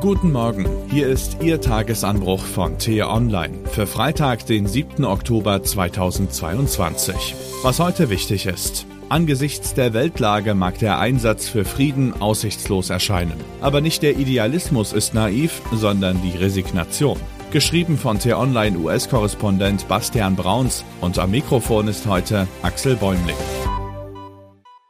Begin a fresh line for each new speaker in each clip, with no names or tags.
Guten Morgen, hier ist Ihr Tagesanbruch von T-Online für Freitag, den 7. Oktober 2022. Was heute wichtig ist. Angesichts der Weltlage mag der Einsatz für Frieden aussichtslos erscheinen. Aber nicht der Idealismus ist naiv, sondern die Resignation. Geschrieben von T-Online US-Korrespondent Bastian Brauns und am Mikrofon ist heute Axel Bäumling.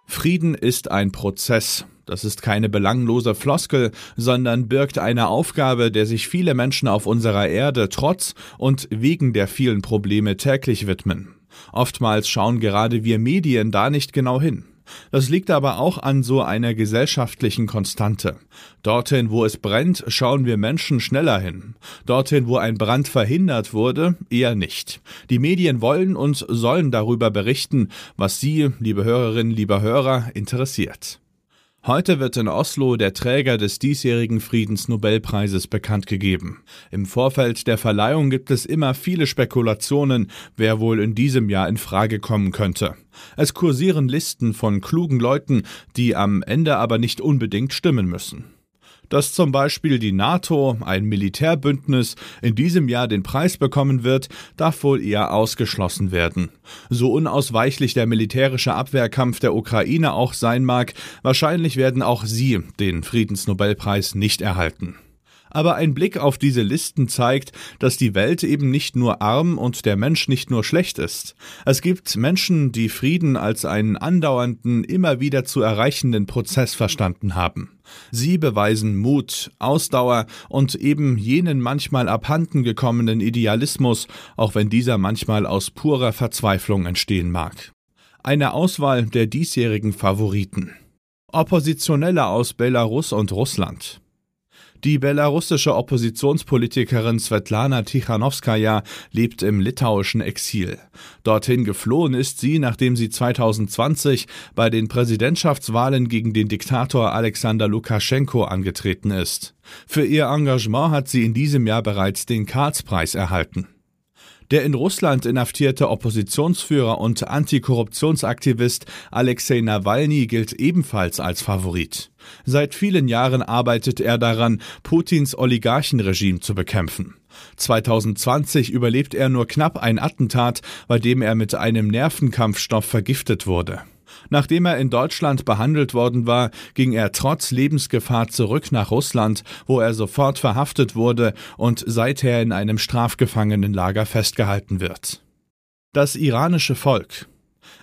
Frieden ist ein Prozess. Das ist keine belanglose Floskel, sondern birgt eine Aufgabe, der sich viele Menschen auf unserer Erde trotz und wegen der vielen Probleme täglich widmen. Oftmals schauen gerade wir Medien da nicht genau hin. Das liegt aber auch an so einer gesellschaftlichen Konstante. Dorthin, wo es brennt, schauen wir Menschen schneller hin. Dorthin, wo ein Brand verhindert wurde, eher nicht. Die Medien wollen und sollen darüber berichten, was Sie, liebe Hörerinnen, lieber Hörer, interessiert. Heute wird in Oslo der Träger des diesjährigen Friedensnobelpreises bekannt gegeben. Im Vorfeld der Verleihung gibt es immer viele Spekulationen, wer wohl in diesem Jahr in Frage kommen könnte. Es kursieren Listen von klugen Leuten, die am Ende aber nicht unbedingt stimmen müssen. Dass zum Beispiel die NATO, ein Militärbündnis, in diesem Jahr den Preis bekommen wird, darf wohl eher ausgeschlossen werden. So unausweichlich der militärische Abwehrkampf der Ukraine auch sein mag, wahrscheinlich werden auch sie den Friedensnobelpreis nicht erhalten. Aber ein Blick auf diese Listen zeigt, dass die Welt eben nicht nur arm und der Mensch nicht nur schlecht ist. Es gibt Menschen, die Frieden als einen andauernden, immer wieder zu erreichenden Prozess verstanden haben. Sie beweisen Mut, Ausdauer und eben jenen manchmal abhanden gekommenen Idealismus, auch wenn dieser manchmal aus purer Verzweiflung entstehen mag. Eine Auswahl der diesjährigen Favoriten. Oppositionelle aus Belarus und Russland. Die belarussische Oppositionspolitikerin Svetlana Tichanowskaja lebt im litauischen Exil. Dorthin geflohen ist sie, nachdem sie 2020 bei den Präsidentschaftswahlen gegen den Diktator Alexander Lukaschenko angetreten ist. Für ihr Engagement hat sie in diesem Jahr bereits den Karlspreis erhalten. Der in Russland inhaftierte Oppositionsführer und Antikorruptionsaktivist Alexei Nawalny gilt ebenfalls als Favorit. Seit vielen Jahren arbeitet er daran, Putins Oligarchenregime zu bekämpfen. 2020 überlebt er nur knapp ein Attentat, bei dem er mit einem Nervenkampfstoff vergiftet wurde. Nachdem er in Deutschland behandelt worden war, ging er trotz Lebensgefahr zurück nach Russland, wo er sofort verhaftet wurde und seither in einem Strafgefangenenlager festgehalten wird. Das iranische Volk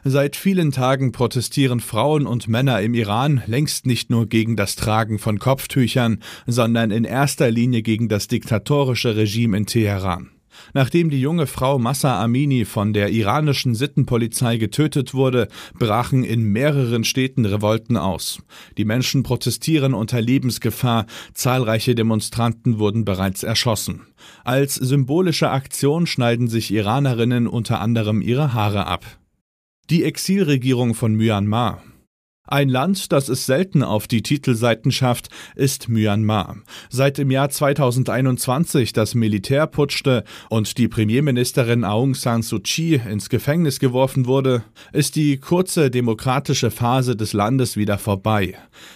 Seit vielen Tagen protestieren Frauen und Männer im Iran längst nicht nur gegen das Tragen von Kopftüchern, sondern in erster Linie gegen das diktatorische Regime in Teheran. Nachdem die junge Frau Massa Amini von der iranischen Sittenpolizei getötet wurde, brachen in mehreren Städten Revolten aus. Die Menschen protestieren unter Lebensgefahr, zahlreiche Demonstranten wurden bereits erschossen. Als symbolische Aktion schneiden sich Iranerinnen unter anderem ihre Haare ab. Die Exilregierung von Myanmar ein Land, das es selten auf die Titelseiten schafft, ist Myanmar. Seit dem Jahr 2021 das Militär putschte und die Premierministerin Aung San Suu Kyi ins Gefängnis geworfen wurde, ist die kurze demokratische Phase des Landes wieder vorbei.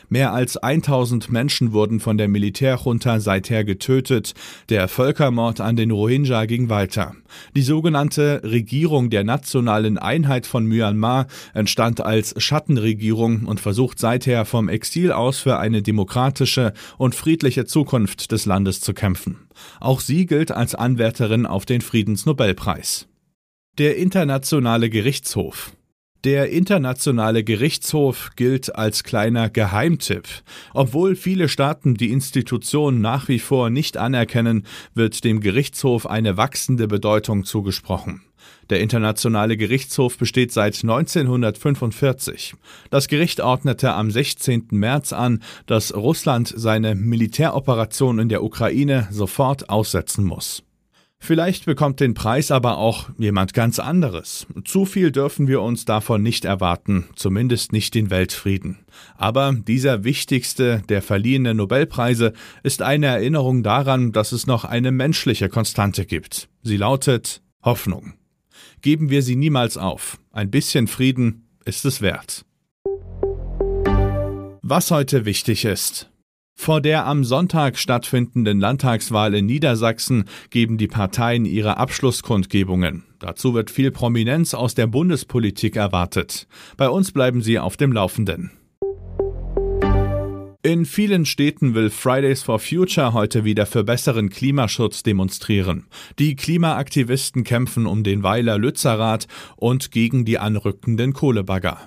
Mehr als 1000 Menschen wurden von der Militärjunta seither getötet. Der Völkermord an den Rohingya ging weiter. Die sogenannte Regierung der nationalen Einheit von Myanmar entstand als Schattenregierung und versucht seither vom Exil aus für eine demokratische und friedliche Zukunft des Landes zu kämpfen. Auch sie gilt als Anwärterin auf den Friedensnobelpreis. Der Internationale Gerichtshof der Internationale Gerichtshof gilt als kleiner Geheimtipp. Obwohl viele Staaten die Institution nach wie vor nicht anerkennen, wird dem Gerichtshof eine wachsende Bedeutung zugesprochen. Der Internationale Gerichtshof besteht seit 1945. Das Gericht ordnete am 16. März an, dass Russland seine Militäroperation in der Ukraine sofort aussetzen muss. Vielleicht bekommt den Preis aber auch jemand ganz anderes. Zu viel dürfen wir uns davon nicht erwarten, zumindest nicht den Weltfrieden. Aber dieser wichtigste der verliehenen Nobelpreise ist eine Erinnerung daran, dass es noch eine menschliche Konstante gibt. Sie lautet Hoffnung. Geben wir sie niemals auf. Ein bisschen Frieden ist es wert. Was heute wichtig ist. Vor der am Sonntag stattfindenden Landtagswahl in Niedersachsen geben die Parteien ihre Abschlusskundgebungen. Dazu wird viel Prominenz aus der Bundespolitik erwartet. Bei uns bleiben Sie auf dem Laufenden. In vielen Städten will Fridays for Future heute wieder für besseren Klimaschutz demonstrieren. Die Klimaaktivisten kämpfen um den Weiler Lützerath und gegen die anrückenden Kohlebagger.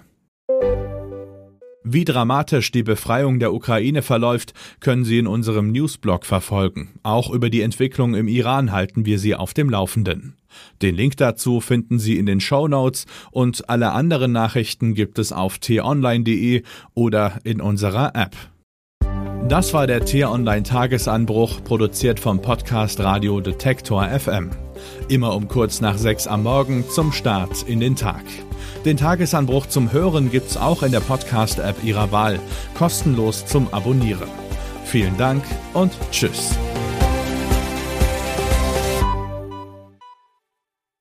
Wie dramatisch die Befreiung der Ukraine verläuft, können Sie in unserem Newsblog verfolgen. Auch über die Entwicklung im Iran halten wir Sie auf dem Laufenden. Den Link dazu finden Sie in den Show Notes und alle anderen Nachrichten gibt es auf t-online.de oder in unserer App. Das war der T-Online Tagesanbruch, produziert vom Podcast Radio Detektor FM. Immer um kurz nach sechs am Morgen zum Start in den Tag. Den Tagesanbruch zum Hören gibt's auch in der Podcast-App Ihrer Wahl, kostenlos zum Abonnieren. Vielen Dank und Tschüss.